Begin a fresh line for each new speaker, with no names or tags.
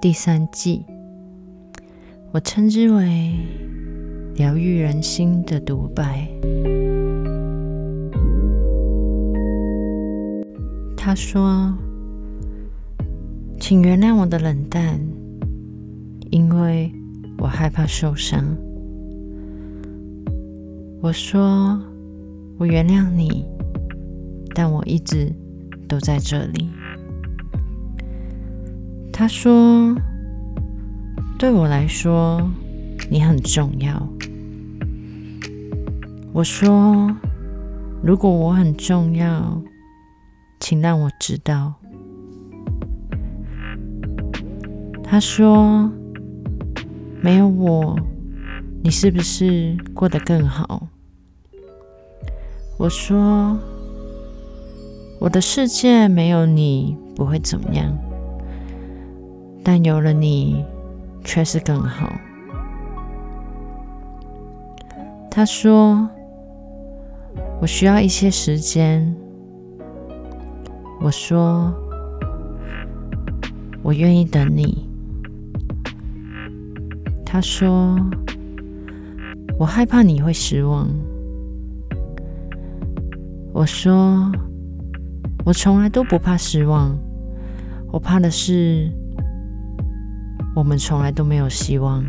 第三季，我称之为疗愈人心的独白。他说：“请原谅我的冷淡，因为我害怕受伤。”我说：“我原谅你，但我一直都在这里。”他说：“对我来说，你很重要。”我说：“如果我很重要，请让我知道。”他说：“没有我，你是不是过得更好？”我说：“我的世界没有你不会怎么样。”但有了你，却是更好。他说：“我需要一些时间。”我说：“我愿意等你。”他说：“我害怕你会失望。”我说：“我从来都不怕失望，我怕的是……”我们从来都没有希望。